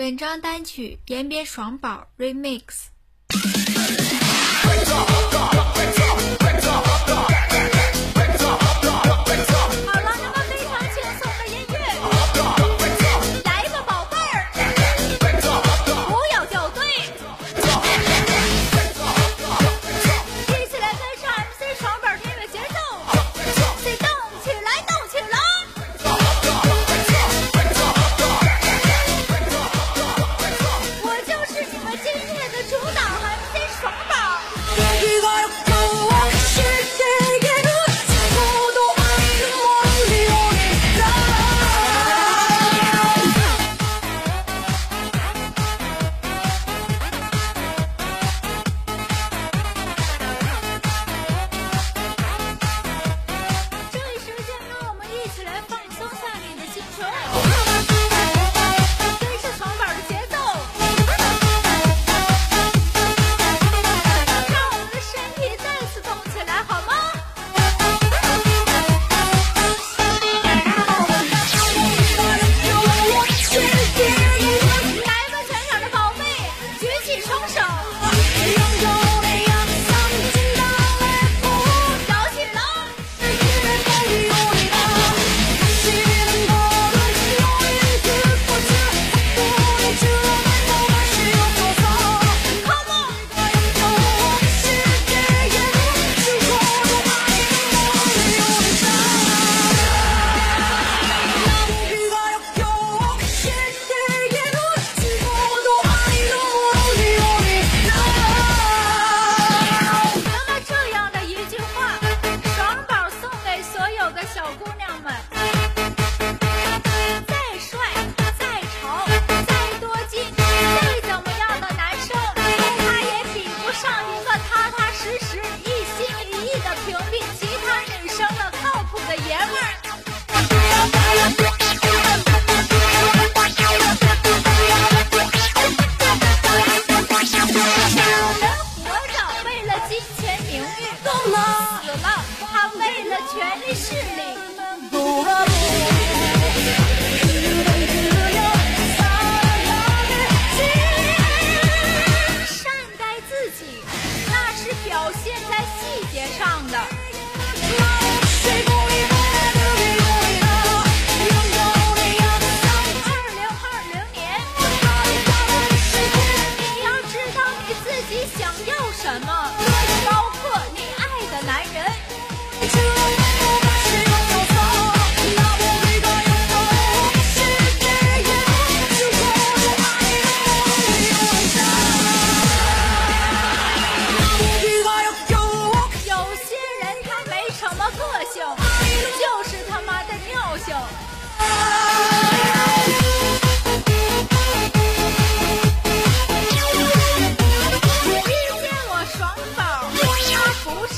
本章单曲《延边爽宝 Remix》。名誉，够了，死了，他为了权力势力。善待自己，那是表现在细节上的。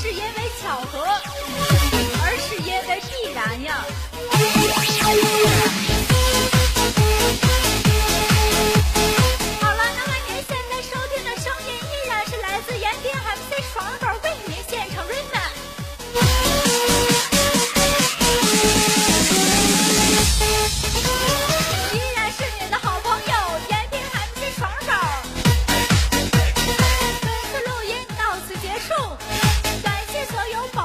是因为巧合，而是因为必然呀。好了，那么您现在收听的声音依然是来自延边 MC 爽宝为您现场 remen，依然是你的好朋友延边 MC 爽宝。这录音到此结束。所有宝